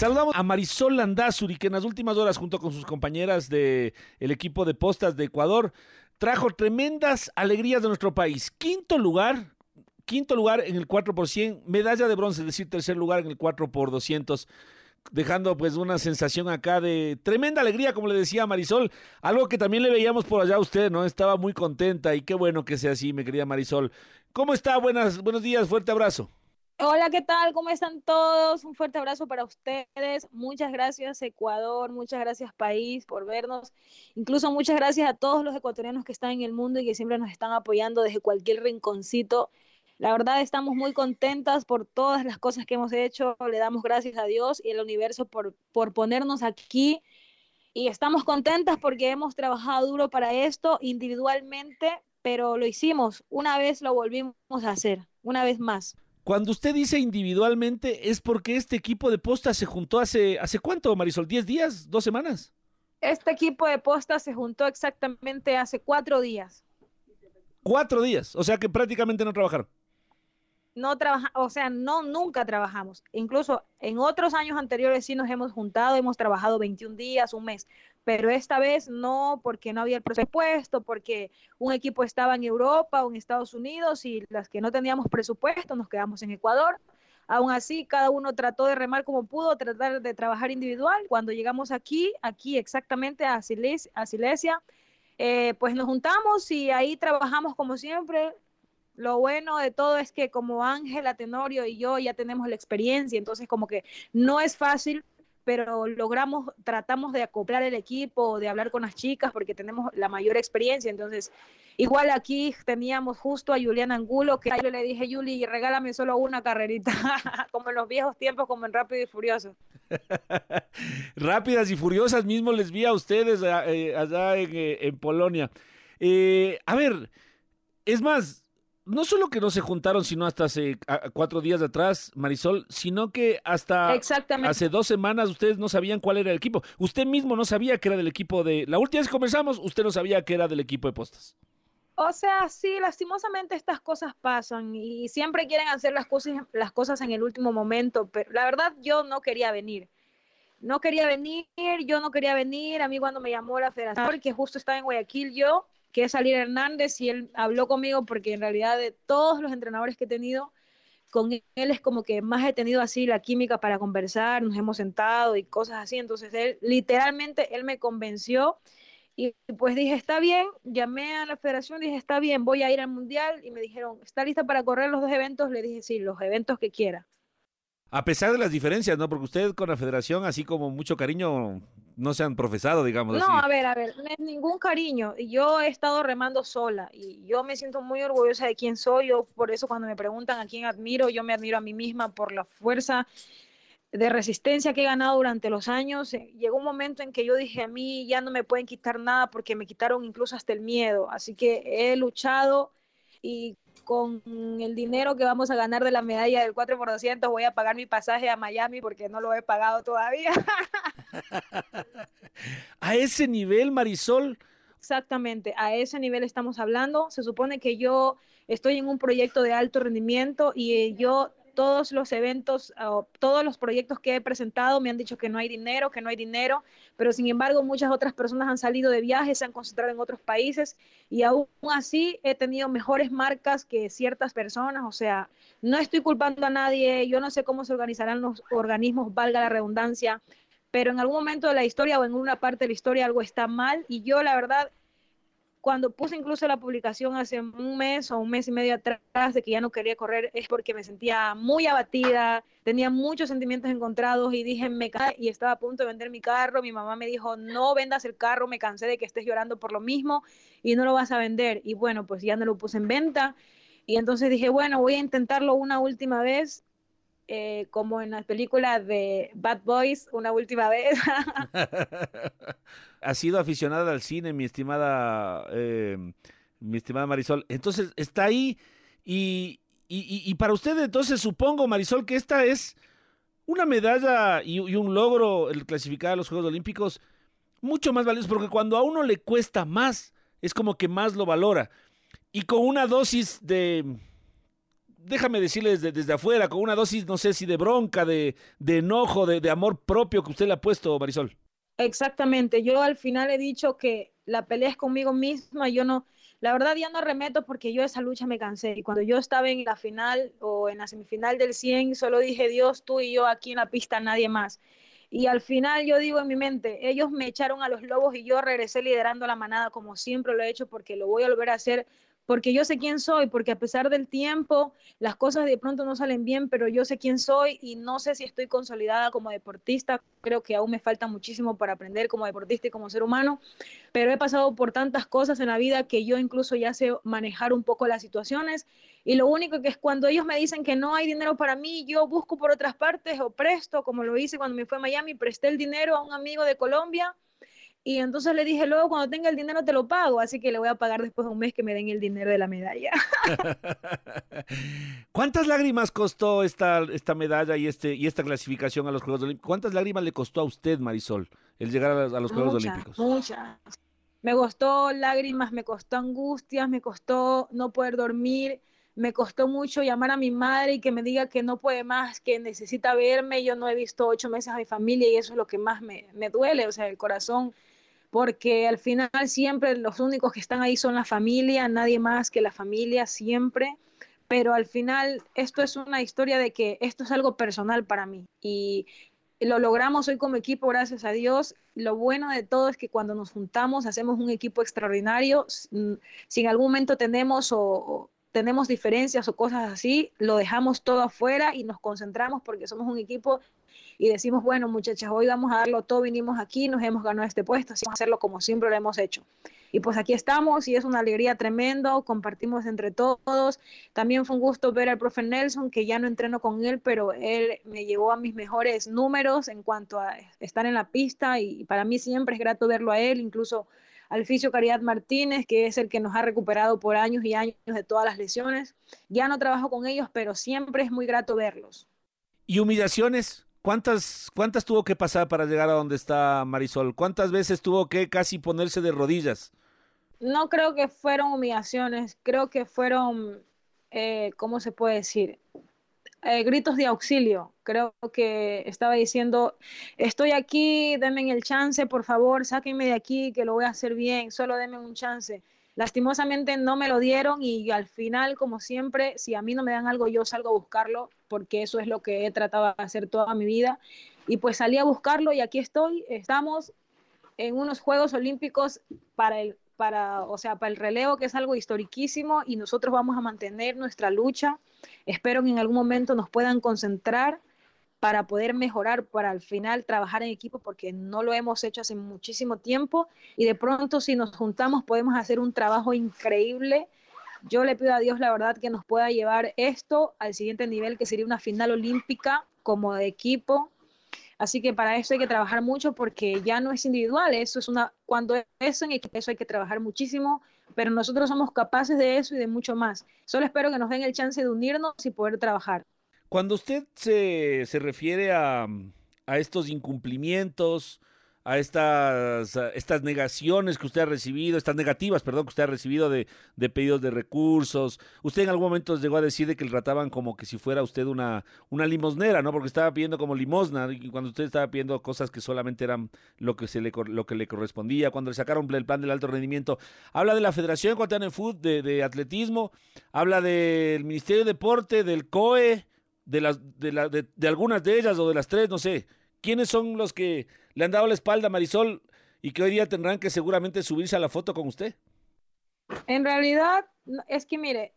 Saludamos a Marisol Landazuri, que en las últimas horas, junto con sus compañeras del el equipo de postas de Ecuador, trajo tremendas alegrías de nuestro país. Quinto lugar, quinto lugar en el 4 por 100, medalla de bronce, es decir, tercer lugar en el 4 por 200 dejando pues una sensación acá de tremenda alegría, como le decía Marisol, algo que también le veíamos por allá a usted, ¿no? Estaba muy contenta y qué bueno que sea así, mi querida Marisol. ¿Cómo está? Buenos días, fuerte abrazo. Hola, ¿qué tal? ¿Cómo están todos? Un fuerte abrazo para ustedes. Muchas gracias Ecuador, muchas gracias país por vernos. Incluso muchas gracias a todos los ecuatorianos que están en el mundo y que siempre nos están apoyando desde cualquier rinconcito. La verdad estamos muy contentas por todas las cosas que hemos hecho. Le damos gracias a Dios y al universo por, por ponernos aquí. Y estamos contentas porque hemos trabajado duro para esto individualmente, pero lo hicimos. Una vez lo volvimos a hacer, una vez más. Cuando usted dice individualmente, es porque este equipo de posta se juntó hace, ¿hace cuánto, Marisol? ¿10 días? ¿Dos semanas? Este equipo de posta se juntó exactamente hace cuatro días. Cuatro días, o sea que prácticamente no trabajaron no trabaja, o sea, no nunca trabajamos. Incluso en otros años anteriores sí nos hemos juntado, hemos trabajado 21 días, un mes, pero esta vez no porque no había el presupuesto, porque un equipo estaba en Europa o en Estados Unidos y las que no teníamos presupuesto nos quedamos en Ecuador. Aún así, cada uno trató de remar como pudo, tratar de trabajar individual. Cuando llegamos aquí, aquí exactamente a Silesia, eh, pues nos juntamos y ahí trabajamos como siempre, lo bueno de todo es que como Ángela Tenorio y yo ya tenemos la experiencia, entonces como que no es fácil, pero logramos, tratamos de acoplar el equipo, de hablar con las chicas porque tenemos la mayor experiencia, entonces igual aquí teníamos justo a Julián Angulo, que yo le dije, Juli, regálame solo una carrerita, como en los viejos tiempos, como en Rápido y Furioso. Rápidas y Furiosas mismo les vi a ustedes eh, allá en, eh, Polonia. Eh, a ver, es más, no solo que no se juntaron, sino hasta hace cuatro días atrás, Marisol, sino que hasta hace dos semanas ustedes no sabían cuál era el equipo. Usted mismo no sabía que era del equipo de... La última vez que conversamos, usted no sabía que era del equipo de postas. O sea, sí, lastimosamente estas cosas pasan y siempre quieren hacer las cosas, las cosas en el último momento, pero la verdad yo no quería venir. No quería venir, yo no quería venir. A mí cuando me llamó la federación, que justo estaba en Guayaquil, yo que es salir Hernández y él habló conmigo porque en realidad de todos los entrenadores que he tenido, con él es como que más he tenido así la química para conversar, nos hemos sentado y cosas así, entonces él literalmente, él me convenció y pues dije, está bien, llamé a la federación, dije, está bien, voy a ir al mundial y me dijeron, ¿está lista para correr los dos eventos? Le dije, sí, los eventos que quiera. A pesar de las diferencias, ¿no? Porque usted con la federación, así como mucho cariño, no se han profesado, digamos no, a ver, a ver, no es ningún cariño. Yo he estado remando sola y yo me siento muy orgullosa de quién soy. Yo, por eso, cuando me preguntan a quién admiro, yo me admiro a mí misma por la fuerza de resistencia que he ganado durante los años. Eh, llegó un momento en que yo dije, a mí ya no me pueden quitar nada porque me quitaron incluso hasta el miedo. Así que he luchado y con el dinero que vamos a ganar de la medalla del 4 por 200 voy a pagar mi pasaje a Miami porque no lo he pagado todavía. a ese nivel, Marisol. Exactamente, a ese nivel estamos hablando. Se supone que yo estoy en un proyecto de alto rendimiento y yo todos los eventos, todos los proyectos que he presentado me han dicho que no hay dinero, que no hay dinero, pero sin embargo muchas otras personas han salido de viajes, se han concentrado en otros países y aún así he tenido mejores marcas que ciertas personas, o sea, no estoy culpando a nadie, yo no sé cómo se organizarán los organismos, valga la redundancia, pero en algún momento de la historia o en una parte de la historia algo está mal y yo la verdad cuando puse incluso la publicación hace un mes o un mes y medio atrás de que ya no quería correr es porque me sentía muy abatida, tenía muchos sentimientos encontrados y dije, me cae y estaba a punto de vender mi carro. Mi mamá me dijo, no vendas el carro, me cansé de que estés llorando por lo mismo y no lo vas a vender. Y bueno, pues ya no lo puse en venta. Y entonces dije, bueno, voy a intentarlo una última vez eh, como en las películas de Bad Boys, una última vez. ha sido aficionada al cine, mi estimada, eh, mi estimada Marisol. Entonces, está ahí y, y, para usted, entonces, supongo, Marisol, que esta es una medalla y, y un logro, el clasificar a los Juegos Olímpicos, mucho más valioso, porque cuando a uno le cuesta más, es como que más lo valora. Y con una dosis de déjame decirle desde, afuera, con una dosis, no sé si de bronca, de, de enojo, de, de, amor propio que usted le ha puesto, Marisol. Exactamente, yo al final he dicho que la pelea es conmigo misma, yo no, la verdad ya no remeto porque yo esa lucha me cansé y cuando yo estaba en la final o en la semifinal del 100, solo dije Dios, tú y yo aquí en la pista, nadie más. Y al final yo digo en mi mente, ellos me echaron a los lobos y yo regresé liderando la manada como siempre lo he hecho porque lo voy a volver a hacer porque yo sé quién soy, porque a pesar del tiempo, las cosas de pronto no salen bien, pero yo sé quién soy y no sé si estoy consolidada como deportista. Creo que aún me falta muchísimo para aprender como deportista y como ser humano, pero he pasado por tantas cosas en la vida que yo incluso ya sé manejar un poco las situaciones. Y lo único que es cuando ellos me dicen que no hay dinero para mí, yo busco por otras partes o presto, como lo hice cuando me fue a Miami, presté el dinero a un amigo de Colombia y entonces le dije, luego cuando tenga el dinero te lo pago, así que le voy a pagar después de un mes que me den el dinero de la medalla. ¿Cuántas lágrimas costó esta, esta medalla y, este, y esta clasificación a los Juegos Olímpicos? ¿Cuántas lágrimas le costó a usted, Marisol, el llegar a, a los Juegos muchas, Olímpicos? Muchas. Me costó lágrimas, me costó angustias, me costó no poder dormir, me costó mucho llamar a mi madre y que me diga que no puede más, que necesita verme. Yo no he visto ocho meses a mi familia y eso es lo que más me, me duele, o sea, el corazón porque al final siempre los únicos que están ahí son la familia, nadie más que la familia siempre, pero al final esto es una historia de que esto es algo personal para mí y lo logramos hoy como equipo, gracias a Dios. Lo bueno de todo es que cuando nos juntamos hacemos un equipo extraordinario. Si en algún momento tenemos o, tenemos diferencias o cosas así, lo dejamos todo afuera y nos concentramos porque somos un equipo y decimos, bueno, muchachas, hoy vamos a darlo todo, vinimos aquí, nos hemos ganado este puesto, así vamos a hacerlo como siempre lo hemos hecho. Y pues aquí estamos y es una alegría tremenda, compartimos entre todos. También fue un gusto ver al profe Nelson, que ya no entreno con él, pero él me llevó a mis mejores números en cuanto a estar en la pista y para mí siempre es grato verlo a él, incluso al fisio Caridad Martínez, que es el que nos ha recuperado por años y años de todas las lesiones. Ya no trabajo con ellos, pero siempre es muy grato verlos. ¿Y humillaciones? ¿Cuántas, ¿Cuántas tuvo que pasar para llegar a donde está Marisol? ¿Cuántas veces tuvo que casi ponerse de rodillas? No creo que fueron humillaciones, creo que fueron, eh, ¿cómo se puede decir? Eh, gritos de auxilio. Creo que estaba diciendo, estoy aquí, denme el chance, por favor, sáquenme de aquí, que lo voy a hacer bien, solo denme un chance. Lastimosamente no me lo dieron y al final, como siempre, si a mí no me dan algo, yo salgo a buscarlo, porque eso es lo que he tratado de hacer toda mi vida. Y pues salí a buscarlo y aquí estoy. Estamos en unos Juegos Olímpicos para el, para, o sea, para el relevo, que es algo historiquísimo, y nosotros vamos a mantener nuestra lucha. Espero que en algún momento nos puedan concentrar para poder mejorar, para al final trabajar en equipo, porque no lo hemos hecho hace muchísimo tiempo y de pronto si nos juntamos podemos hacer un trabajo increíble. Yo le pido a Dios la verdad que nos pueda llevar esto al siguiente nivel, que sería una final olímpica como de equipo. Así que para eso hay que trabajar mucho porque ya no es individual, eso es una, cuando es en equipo, eso hay que trabajar muchísimo, pero nosotros somos capaces de eso y de mucho más. Solo espero que nos den el chance de unirnos y poder trabajar. Cuando usted se, se refiere a, a, estos incumplimientos, a estas, estas negaciones que usted ha recibido, estas negativas, perdón, que usted ha recibido de, de, pedidos de recursos, usted en algún momento llegó a decir de que le trataban como que si fuera usted una, una limosnera, ¿no? Porque estaba pidiendo como limosna, y cuando usted estaba pidiendo cosas que solamente eran lo que, se le, lo que le correspondía, cuando le sacaron el plan del alto rendimiento. Habla de la Federación Ecuatoriana de Fútbol, de, de Atletismo, habla del Ministerio de Deporte, del COE, de, las, de, la, de, algunas de ellas o de las tres, no sé. ¿Quiénes son los que le han dado la espalda a Marisol y que hoy día tendrán que seguramente subirse a la foto con usted? En realidad, es que mire,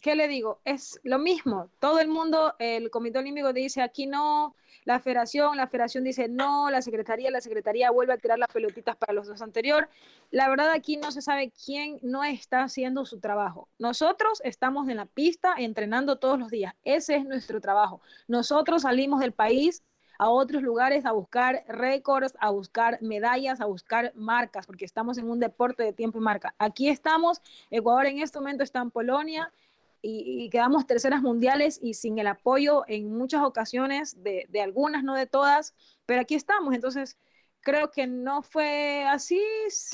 ¿qué le digo? Es lo mismo. Todo el mundo, el Comité Olímpico dice aquí no, la federación, la federación dice no, la secretaría, la secretaría vuelve a tirar las pelotitas para los dos anteriores. La verdad aquí no se sabe quién no está haciendo su trabajo. Nosotros estamos en la pista entrenando todos los días. Ese es nuestro trabajo. Nosotros salimos del país a otros lugares a buscar récords, a buscar medallas, a buscar marcas, porque estamos en un deporte de tiempo y marca. Aquí estamos, Ecuador en este momento está en Polonia, y, quedamos terceras mundiales y sin el apoyo en muchas ocasiones de, de algunas, no de todas, pero aquí estamos. Entonces, creo que no fue así,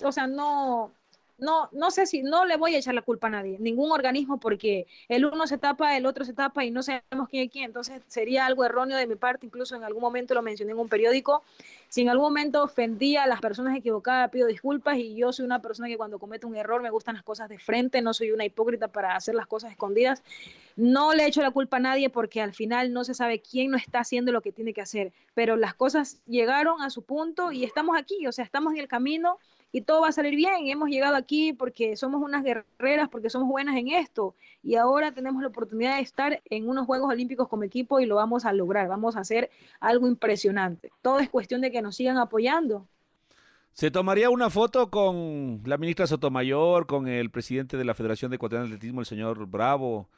o sea, no, no, no sé si, no le voy a echar la culpa a nadie, ningún organismo, porque el uno se tapa, el otro se tapa y no sabemos quién es quién. Entonces sería algo erróneo de mi parte, incluso en algún momento lo mencioné en un periódico. Si en algún momento ofendí a las personas equivocadas, pido disculpas y yo soy una persona que cuando comete un error me gustan las cosas de frente, no soy una hipócrita para hacer las cosas escondidas. No le echo la culpa a nadie porque al final no se sabe quién no está haciendo lo que tiene que hacer, pero las cosas llegaron a su punto y estamos aquí, o sea, estamos en el camino y todo va a salir bien. Hemos llegado aquí porque somos unas guerreras, porque somos buenas en esto y ahora tenemos la oportunidad de estar en unos Juegos Olímpicos como equipo y lo vamos a lograr, vamos a hacer algo impresionante. Todo es cuestión de que nos sigan apoyando. ¿Se tomaría una foto con la ministra Sotomayor, con el presidente de la Federación de Ecuatoriano de Atletismo, el señor Bravo,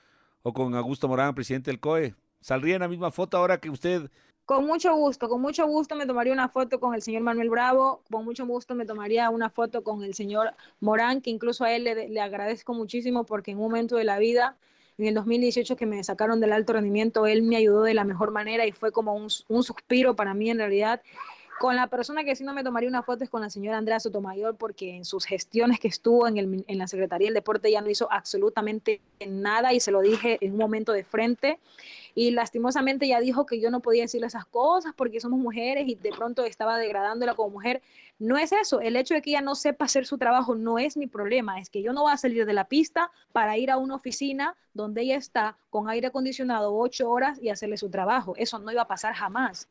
o con Augusto Morán, presidente del COE? ¿Saldría en la misma foto ahora que usted con mucho gusto, con mucho gusto me tomaría una foto con el señor Manuel Bravo, con mucho gusto me tomaría una foto con el señor Morán, que incluso a él le, agradezco muchísimo porque en un momento de la vida, en el 2018 que me sacaron del alto rendimiento, él me ayudó de la mejor manera y fue como un, un suspiro para mí en realidad. Con la persona que sí no me tomaría una foto con la señora Andrea Sotomayor, porque en sus gestiones que estuvo en, el, en la Secretaría del Deporte ya no hizo absolutamente nada y se lo dije en un momento de frente y lastimosamente ya dijo que yo no podía decirle esas cosas porque somos mujeres y de pronto estaba degradándola como mujer. No es eso, el hecho de que ella no sepa hacer su trabajo no es mi problema, es que yo no voy a salir de la pista para ir a una oficina donde ella está con aire acondicionado ocho horas y hacerle su trabajo. Eso no iba a pasar jamás.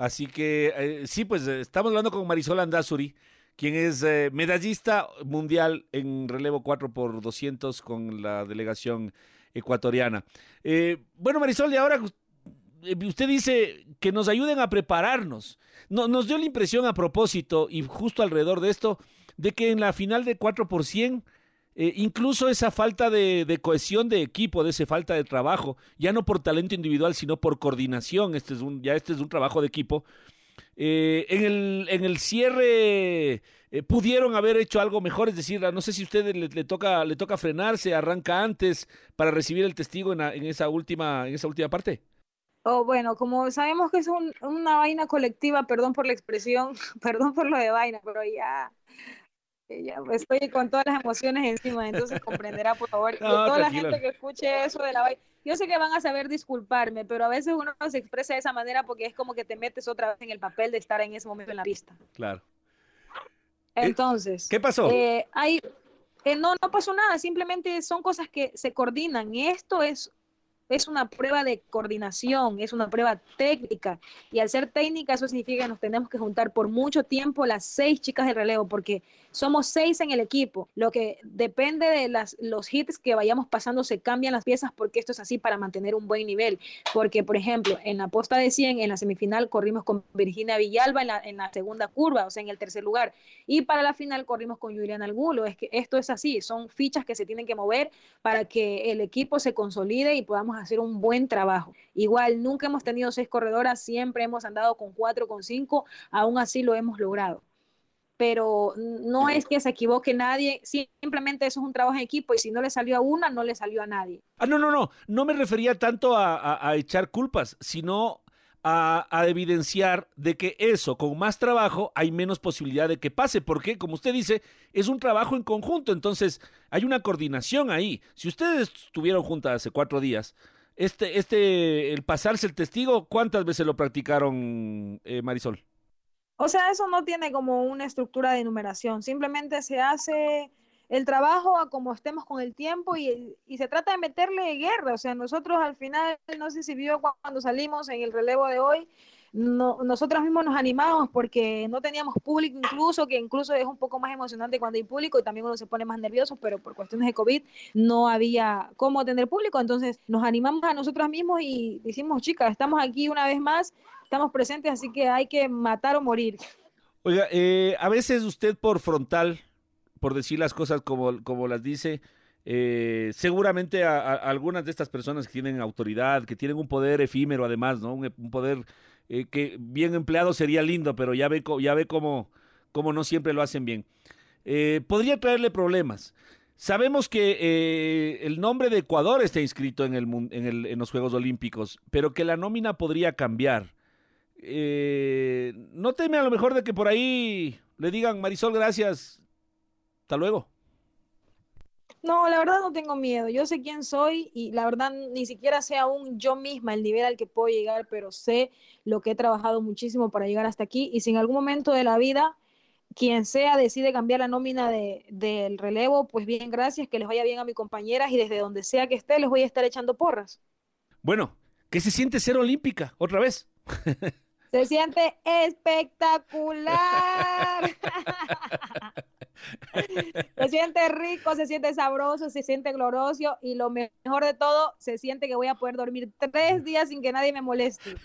Así que eh, sí, pues eh, estamos hablando con Marisol Andazuri, quien es eh, medallista mundial en relevo 4 por 200 con la delegación ecuatoriana. Eh, bueno, Marisol, y ahora usted dice que nos ayuden a prepararnos. No, nos dio la impresión a propósito y justo alrededor de esto, de que en la final de 4 por 100, eh, incluso esa falta de, cohesión de equipo, de esa falta de trabajo, ya no por talento individual, sino por coordinación, este es un, ya este es un trabajo de equipo, en, el, en el cierre eh, pudieron haber hecho algo mejor, es decir, no sé si a usted le, toca, le toca frenarse, arranca antes para recibir el testigo en, esa, última, en esa última parte. Oh, bueno, como sabemos que es una vaina colectiva, perdón por la expresión, perdón por lo de vaina, pero ya, ya estoy con todas las emociones encima, entonces comprenderá, por favor, toda la gente que escuche eso de la vaina. Yo sé que van a saber disculparme, pero a veces uno se expresa de esa manera porque es como que te metes otra vez en el papel de estar en ese momento en la pista. Claro. Eh, Entonces, ¿qué pasó? Eh, hay, eh, no, no pasó nada, simplemente son cosas que se coordinan. Esto es es una prueba de coordinación, es una prueba técnica. Y al ser técnica, eso significa que nos tenemos que juntar por mucho tiempo las seis chicas de relevo, porque somos seis en el equipo. Lo que depende de las, los hits que vayamos pasando, se cambian las piezas, porque esto es así para mantener un buen nivel. Porque, por ejemplo, en la posta de 100, en la semifinal, corrimos con Virginia Villalba en la, segunda curva, o sea, en el tercer lugar. Y para la final, corrimos con Juliana Algulo. Es que esto es así, son fichas que se tienen que mover para que el equipo se consolide y podamos hacer un buen trabajo. Igual, nunca hemos tenido seis corredoras, siempre hemos andado con cuatro, con cinco, aún así lo hemos logrado. Pero no es que se equivoque nadie, simplemente eso es un trabajo en equipo y si no le salió a una, no le salió a nadie. Ah, no, no, no, no me refería tanto a, a echar culpas, sino a, evidenciar de que eso, con más trabajo, hay menos posibilidad de que pase, porque, como usted dice, es un trabajo en conjunto, entonces hay una coordinación ahí. Si ustedes estuvieron juntas hace cuatro días, este, este, el pasarse el testigo, ¿cuántas veces lo practicaron, eh, Marisol? O sea, eso no tiene como una estructura de numeración, simplemente se hace el trabajo a como estemos con el tiempo y, se trata de meterle guerra. O sea, nosotros al final, no sé si vio cuando salimos en el relevo de hoy, no, nosotros mismos nos animamos porque no teníamos público incluso, que incluso es un poco más emocionante cuando hay público y también uno se pone más nervioso, pero por cuestiones de COVID no había cómo tener público, entonces nos animamos a nosotros mismos y decimos, chicas, estamos aquí una vez más, estamos presentes, así que hay que matar o morir. Oiga, eh, a veces usted por frontal, por decir las cosas como, como las dice, eh, seguramente a, algunas de estas personas que tienen autoridad, que tienen un poder efímero además, ¿no? Un, poder eh, que bien empleado sería lindo, pero ya ve, ya ve cómo, cómo no siempre lo hacen bien. Eh, podría traerle problemas. Sabemos que el nombre de Ecuador está inscrito en, el, en, el, en, los Juegos Olímpicos, pero que la nómina podría cambiar. no teme a lo mejor de que por ahí le digan, Marisol, gracias, hasta luego. No, la verdad no tengo miedo. Yo sé quién soy y la verdad ni siquiera sé aún yo misma el nivel al que puedo llegar, pero sé lo que he trabajado muchísimo para llegar hasta aquí y si en algún momento de la vida quien sea decide cambiar la nómina de, del relevo, pues bien, gracias, que les vaya bien a mis compañeras y desde donde sea que esté les voy a estar echando porras. Bueno, ¿qué se siente ser olímpica otra vez? Se siente espectacular. se siente rico, se siente sabroso, se siente glorioso y lo mejor de todo, se siente que voy a poder dormir tres días sin que nadie me moleste.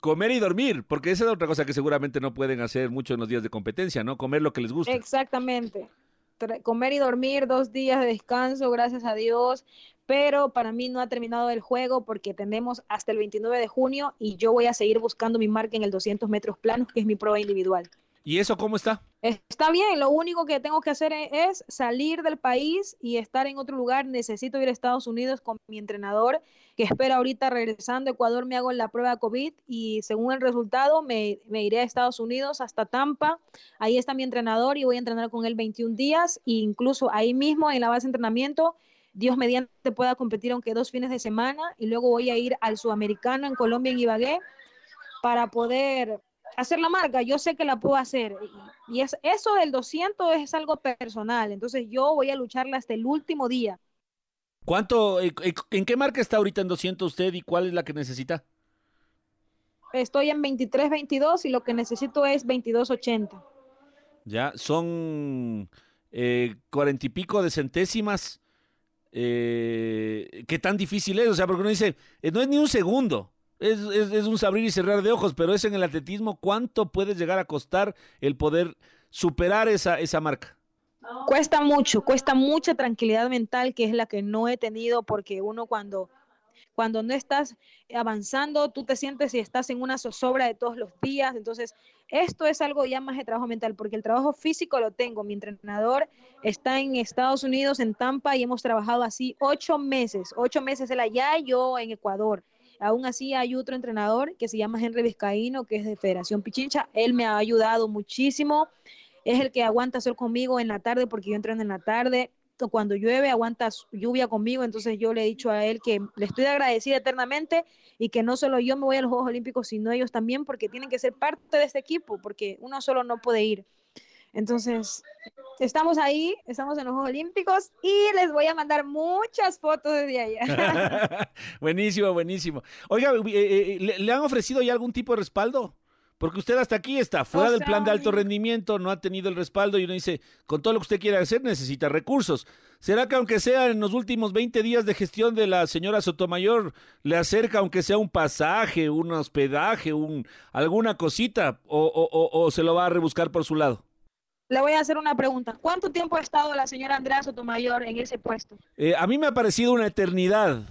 Comer y dormir, porque esa es otra cosa que seguramente no pueden hacer mucho en los días de competencia, ¿no? Comer lo que les gusta. Exactamente. Comer y dormir, dos días de descanso, gracias a Dios pero para mí no ha terminado el juego porque tenemos hasta el 29 de junio y yo voy a seguir buscando mi marca en el 200 metros planos, que es mi prueba individual. ¿Y eso cómo está? Está bien, lo único que tengo que hacer e-, es salir del país y estar en otro lugar. Necesito ir a Estados Unidos con mi entrenador, que espera ahorita regresando a Ecuador, me hago la prueba COVID y según el resultado me, me, iré a Estados Unidos hasta Tampa. Ahí está mi entrenador y voy a entrenar con él 21 días e incluso ahí mismo en la base de entrenamiento Dios mediante pueda competir aunque dos fines de semana y luego voy a ir al sudamericano en Colombia, en Ibagué, para poder hacer la marca. Yo sé que la puedo hacer y es, eso del 200 es algo personal, entonces yo voy a lucharla hasta el último día. ¿Cuánto, eh, eh, en qué marca está ahorita en 200 usted y cuál es la que necesita? Estoy en 23-22 y lo que necesito es 22-80. Ya, son eh, cuarenta y pico de centésimas eh, qué tan difícil es. O sea, porque uno dice, eh, no es ni un segundo. Es, un abrir y cerrar de ojos, pero es en el atletismo cuánto puede llegar a costar el poder superar esa, esa marca. Cuesta mucho, cuesta mucha tranquilidad mental, que es la que no he tenido, porque uno cuando cuando no estás avanzando, tú te sientes y estás en una zozobra de todos los días. Entonces, esto es algo ya más de trabajo mental, porque el trabajo físico lo tengo. Mi entrenador está en Estados Unidos, en Tampa, y hemos trabajado así ocho meses, ocho meses él allá, yo en Ecuador. Aún así hay otro entrenador que se llama Henry Vizcaíno, que es de Federación Pichincha. Él me ha ayudado muchísimo. Es el que aguanta sol conmigo en la tarde porque yo entreno en la tarde cuando llueve aguanta lluvia conmigo, entonces yo le he dicho a él que le estoy agradecida eternamente y que no solo yo me voy a los Juegos Olímpicos, sino ellos también, porque tienen que ser parte de este equipo, porque uno solo no puede ir. Entonces, estamos ahí, estamos en los Juegos Olímpicos y les voy a mandar muchas fotos desde allá. buenísimo, buenísimo. Oiga, eh, eh, ¿le, ¿le han ofrecido ya algún tipo de respaldo? Porque usted hasta aquí está fuera del plan de alto rendimiento, no ha tenido el respaldo y uno dice, con todo lo que usted quiere hacer necesita recursos. ¿Será que aunque sea en los últimos 20 días de gestión de la señora Sotomayor, le acerca aunque sea un pasaje, un hospedaje, un, alguna cosita o, se lo va a rebuscar por su lado? Le voy a hacer una pregunta. ¿Cuánto tiempo ha estado la señora Andrea Sotomayor en ese puesto? Eh, a mí me ha parecido una eternidad,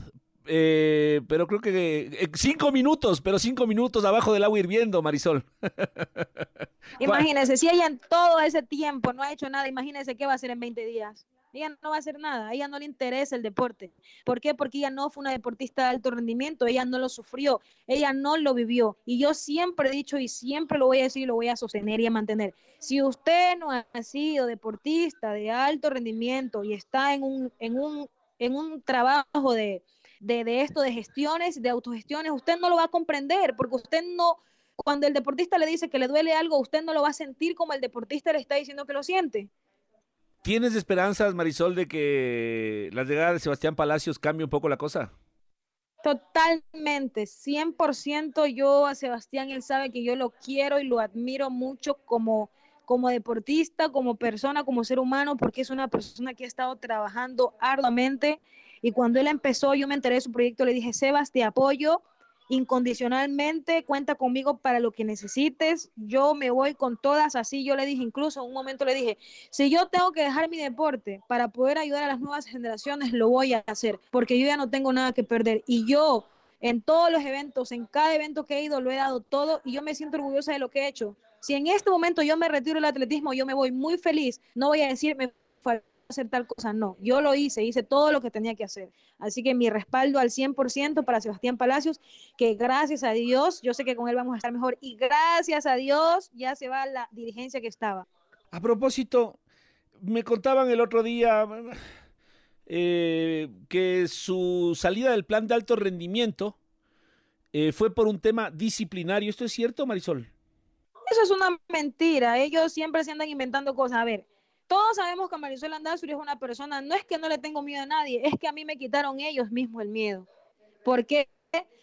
eh, pero creo que eh, cinco minutos, pero cinco minutos abajo del agua hirviendo, Marisol. imagínese, si ella en todo ese tiempo no ha hecho nada, imagínese qué va a hacer en 20 días. Ella no va a hacer nada, a ella no le interesa el deporte. ¿Por qué? Porque ella no fue una deportista de alto rendimiento, ella no lo sufrió, ella no lo vivió. Y yo siempre he dicho y siempre lo voy a decir y lo voy a sostener y a mantener. Si usted no ha sido deportista de alto rendimiento y está en un, en un, en un trabajo de, de, esto, de gestiones, de autogestiones, usted no lo va a comprender porque usted no, cuando el deportista le dice que le duele algo, usted no lo va a sentir como el deportista le está diciendo que lo siente. ¿Tienes esperanzas, Marisol, de que la llegada de Sebastián Palacios cambie un poco la cosa? Totalmente, 100% yo a Sebastián, él sabe que yo lo quiero y lo admiro mucho como, como deportista, como persona, como ser humano, porque es una persona que ha estado trabajando arduamente y cuando él empezó, yo me enteré de su proyecto, le dije, Sebas, te apoyo incondicionalmente, cuenta conmigo para lo que necesites, yo me voy con todas, así yo le dije, incluso en un momento le dije, si yo tengo que dejar mi deporte para poder ayudar a las nuevas generaciones, lo voy a hacer, porque yo ya no tengo nada que perder y yo en todos los eventos, en cada evento que he ido, lo he dado todo y yo me siento orgullosa de lo que he hecho. Si en este momento yo me retiro del atletismo, yo me voy muy feliz, no voy a decir, me hacer tal cosa, no, yo lo hice, hice todo lo que tenía que hacer. Así que mi respaldo al 100% para Sebastián Palacios, que gracias a Dios, yo sé que con él vamos a estar mejor y gracias a Dios ya se va la dirigencia que estaba. A propósito, me contaban el otro día eh, que su salida del plan de alto rendimiento eh, fue por un tema disciplinario. ¿Esto es cierto, Marisol? Eso es una mentira. Ellos siempre se andan inventando cosas. A ver, todos sabemos que Marisol Andazuri es una persona, no es que no le tengo miedo a nadie, es que a mí me quitaron ellos mismos el miedo. ¿Por qué?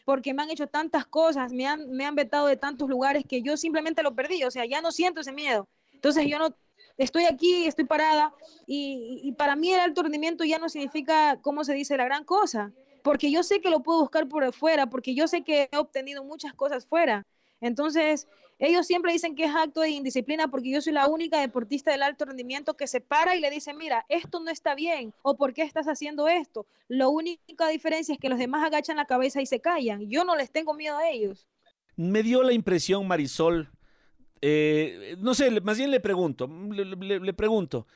Porque me han hecho tantas cosas, me han, me han vetado de tantos lugares que yo simplemente lo perdí, o sea, ya no siento ese miedo. Entonces yo no, estoy aquí, estoy parada y, y para mí el alto rendimiento ya no significa, ¿cómo se dice?, la gran cosa, porque yo sé que lo puedo buscar por fuera, porque yo sé que he obtenido muchas cosas fuera. Entonces, ellos siempre dicen que es acto de indisciplina porque yo soy la única deportista del alto rendimiento que se para y le dice, mira, esto no está bien o por qué estás haciendo esto. La única diferencia es que los demás agachan la cabeza y se callan. Yo no les tengo miedo a ellos. Me dio la impresión, Marisol, eh, no sé, más bien le pregunto, le, le pregunto,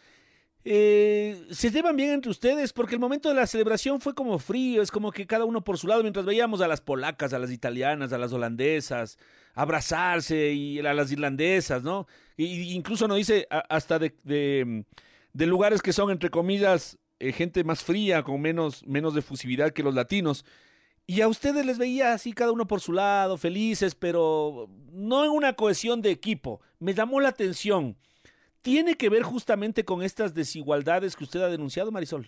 eh, ¿Se llevan bien entre ustedes? Porque el momento de la celebración fue como frío, es como que cada uno por su lado, mientras veíamos a las polacas, a las italianas, a las holandesas, abrazarse y a las irlandesas, ¿no? Y, incluso nos dice hasta de, lugares que son, entre comillas, eh, gente más fría, con menos, menos defusividad que los latinos. Y a ustedes les veía así cada uno por su lado, felices, pero no en una cohesión de equipo. Me llamó la atención tiene que ver justamente con estas desigualdades que usted ha denunciado, Marisol?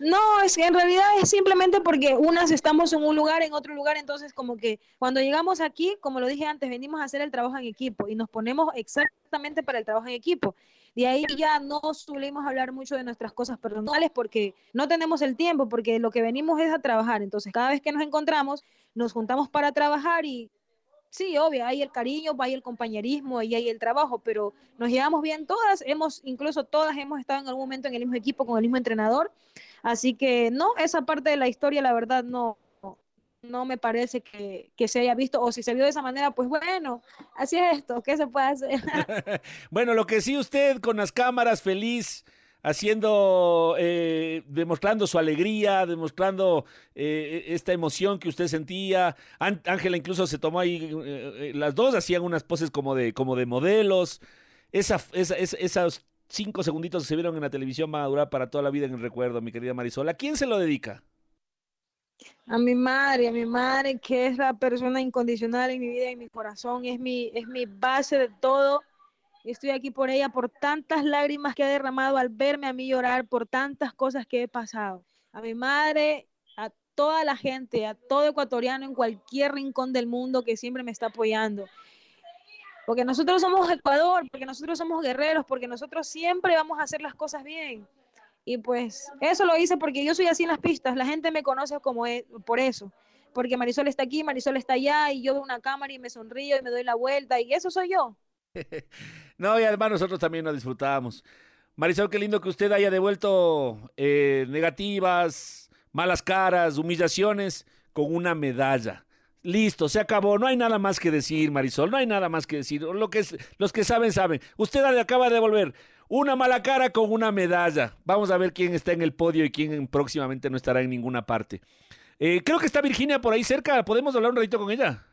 No, es que en realidad es simplemente porque unas estamos en un lugar, en otro lugar, entonces como que cuando llegamos aquí, como lo dije antes, venimos a hacer el trabajo en equipo y nos ponemos exactamente para el trabajo en equipo. De ahí ya no suelimos hablar mucho de nuestras cosas personales porque no tenemos el tiempo, porque lo que venimos es a trabajar. Entonces, cada vez que nos encontramos, nos juntamos para trabajar y sí, obvio, hay el cariño, hay el compañerismo y hay el trabajo, pero nos llevamos bien todas, hemos, incluso todas hemos estado en algún momento en el mismo equipo con el mismo entrenador, así que no, esa parte de la historia, la verdad, no, no me parece que, que, se haya visto, o si se vio de esa manera, pues bueno, así es esto, ¿qué se puede hacer? bueno, lo que sí usted con las cámaras feliz haciendo, eh, demostrando su alegría, demostrando eh, esta emoción que usted sentía. Ángela incluso se tomó ahí, eh, las dos hacían unas poses como de, como de modelos. Esa, esa, esos cinco segunditos que se vieron en la televisión van durar para toda la vida en el recuerdo, mi querida Marisol. ¿A quién se lo dedica? A mi madre, a mi madre, que es la persona incondicional en mi vida en mi corazón, es mi, es mi base de todo Estoy aquí por ella, por tantas lágrimas que ha derramado al verme a mí llorar, por tantas cosas que he pasado. A mi madre, a toda la gente, a todo ecuatoriano en cualquier rincón del mundo que siempre me está apoyando. Porque nosotros somos Ecuador, porque nosotros somos guerreros, porque nosotros siempre vamos a hacer las cosas bien. Y pues eso lo hice porque yo soy así en las pistas, la gente me conoce como es, por eso. Porque Marisol está aquí, Marisol está allá, y yo veo una cámara y me sonrío y me doy la vuelta, y eso soy yo. no, y además nosotros también nos disfrutamos. Marisol, qué lindo que usted haya devuelto eh, negativas, malas caras, humillaciones con una medalla. Listo, se acabó. No hay nada más que decir, Marisol. No hay nada más que decir. Lo que los que saben, saben. Usted acaba de devolver una mala cara con una medalla. Vamos a ver quién está en el podio y quién próximamente no estará en ninguna parte. Eh, creo que está Virginia por ahí cerca. ¿Podemos hablar un ratito con ella?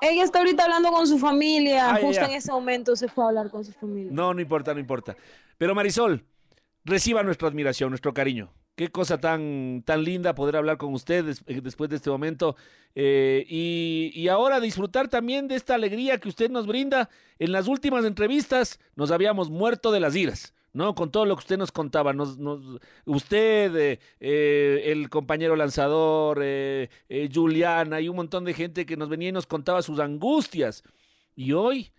Ella está ahorita hablando con su familia. Ah, Justo en ese momento se fue a hablar con su familia. No, no importa, no importa. Pero Marisol, reciba nuestra admiración, nuestro cariño. Qué cosa tan, tan linda poder hablar con usted eh, después de este momento. Eh, y, y, ahora disfrutar también de esta alegría que usted nos brinda. En las últimas entrevistas nos habíamos muerto de las iras. ¿No? Con todo lo que usted nos contaba, nos, nos- usted, eh, eh, el compañero lanzador, eh, eh, Juliana y un montón de gente que nos venía y nos contaba sus angustias. Y hoy,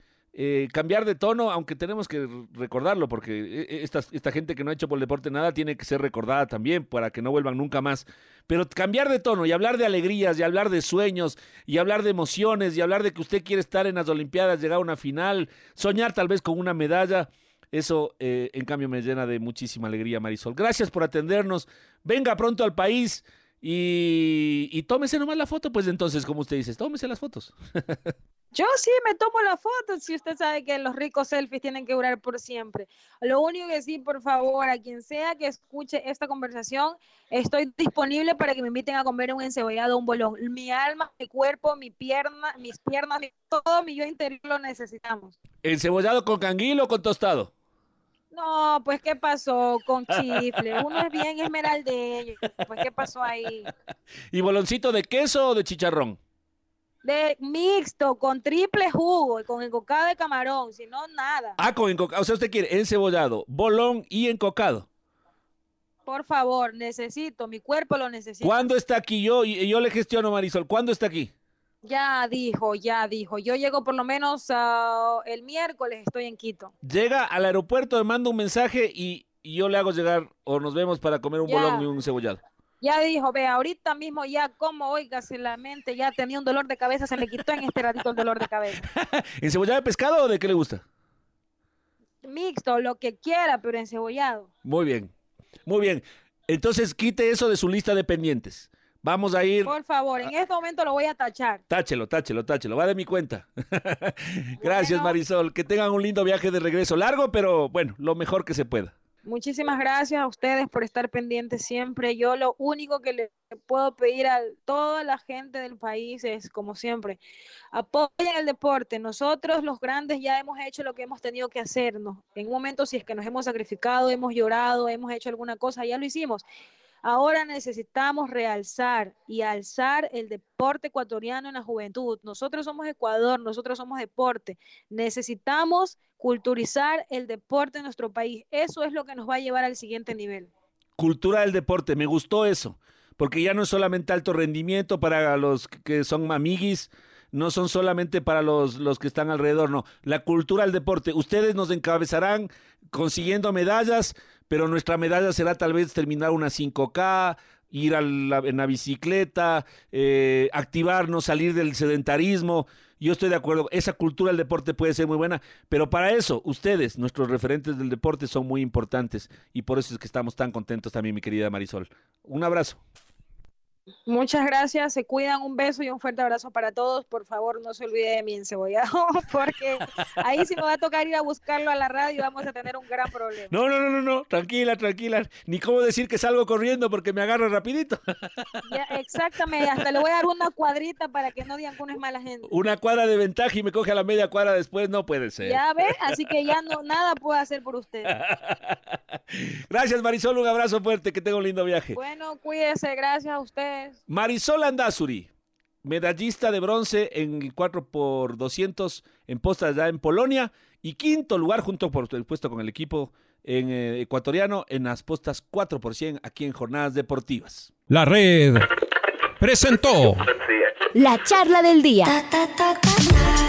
cambiar de tono, aunque tenemos que recordarlo, porque esta, esta gente que no ha hecho por el deporte nada tiene que ser recordada también para que no vuelvan nunca más. Pero cambiar de tono y hablar de alegrías y hablar de sueños y hablar de emociones y hablar de que usted quiere estar en las Olimpiadas, llegar a una final, soñar tal vez con una medalla. Eso, eh, en cambio, me llena de muchísima alegría, Marisol. Gracias por atendernos. Venga pronto al país y, y tómese nomás la foto, pues entonces, como usted dice, tómese las fotos. Yo sí me tomo la foto, si usted sabe que los ricos selfies tienen que durar por siempre. Lo único que sí, por favor, a quien sea que escuche esta conversación, estoy disponible para que me inviten a comer un encebollado, un bolón. Mi alma, mi cuerpo, mi pierna, mis piernas, mi- todo mi yo interior lo necesitamos. ¿Encebollado con canguilo o con tostado? No, pues ¿qué pasó con chifle? Uno es bien esmeraldeño, pues ¿qué pasó ahí? ¿Y boloncito de queso o de chicharrón? De mixto, con triple jugo y con encocado de camarón, si no, nada. Ah, con encocado. O sea, usted quiere encebollado, bolón y encocado. Por favor, necesito, mi cuerpo lo necesita. ¿Cuándo está aquí yo? Yo le gestiono, Marisol. ¿Cuándo está aquí? Ya dijo, ya dijo. Yo llego por lo menos ah, el miércoles, estoy en Quito. Llega al aeropuerto, me manda un mensaje y, y yo le hago llegar o nos vemos para comer un Ya. bolón y un cebollado. Ya dijo, ve, ahorita mismo ya como, oígase la mente, ya tenía un dolor de cabeza, se me quitó en este ratito el dolor de cabeza. ¿Encebollado de pescado o de qué le gusta? Mixto, lo que quiera, pero encebollado. Muy bien, muy bien. Entonces quite eso de su lista de pendientes. Vamos a ir. Por favor, en este momento lo voy a tachar. Táchelo, táchelo, táchelo. Va de mi cuenta. Gracias, Marisol. Que tengan un lindo viaje de regreso. Largo, pero bueno, lo mejor que se pueda. Muchísimas gracias a ustedes por estar pendientes siempre. Yo lo único que le puedo pedir a toda la gente del país es, como siempre, apoyen el deporte. Nosotros los grandes ya hemos hecho lo que hemos tenido que hacernos. En un momento, si es que nos hemos sacrificado, hemos llorado, hemos hecho alguna cosa, ya lo hicimos. Ahora necesitamos realzar y alzar el deporte ecuatoriano en la juventud. Nosotros somos Ecuador, nosotros somos deporte. Necesitamos culturizar el deporte en nuestro país. Eso es lo que nos va a llevar al siguiente nivel. Cultura del deporte, me gustó eso. Porque ya no es solamente alto rendimiento para los que son amiguis, no son solamente para los, los que están alrededor, no. La cultura del deporte. Ustedes nos encabezarán consiguiendo medallas, pero nuestra medalla será tal vez terminar una 5K, ir a la- en la bicicleta, eh, activarnos, salir del sedentarismo. Yo estoy de acuerdo, esa cultura del deporte puede ser muy buena, pero para eso ustedes, nuestros referentes del deporte, son muy importantes y por eso es que estamos tan contentos también, mi querida Marisol. Un abrazo. Muchas gracias, se cuidan, un beso y un fuerte abrazo para todos. Por favor, no se olvide de mi encebollado, porque ahí sí me va a tocar ir a buscarlo a la radio y vamos a tener un gran problema. No, no, no, no, no, tranquila, tranquila. Ni cómo decir que salgo corriendo porque me agarra rapidito. Ya, exactamente, hasta le voy a dar una cuadrita para que no digan que uno es mala gente. Una cuadra de ventaja y me coge a la media cuadra después, no puede ser. Ya ve, así que ya no nada puedo hacer por usted. Gracias, Marisol, un abrazo fuerte, que tenga un lindo viaje. Bueno, cuídese, gracias a ustedes. Marisol Andazuri, medallista de bronce en el 4x200 en postas ya en Polonia y quinto lugar junto por supuesto con el equipo en, eh, ecuatoriano en las postas 4 por 100 aquí en jornadas deportivas. La red presentó La charla del día.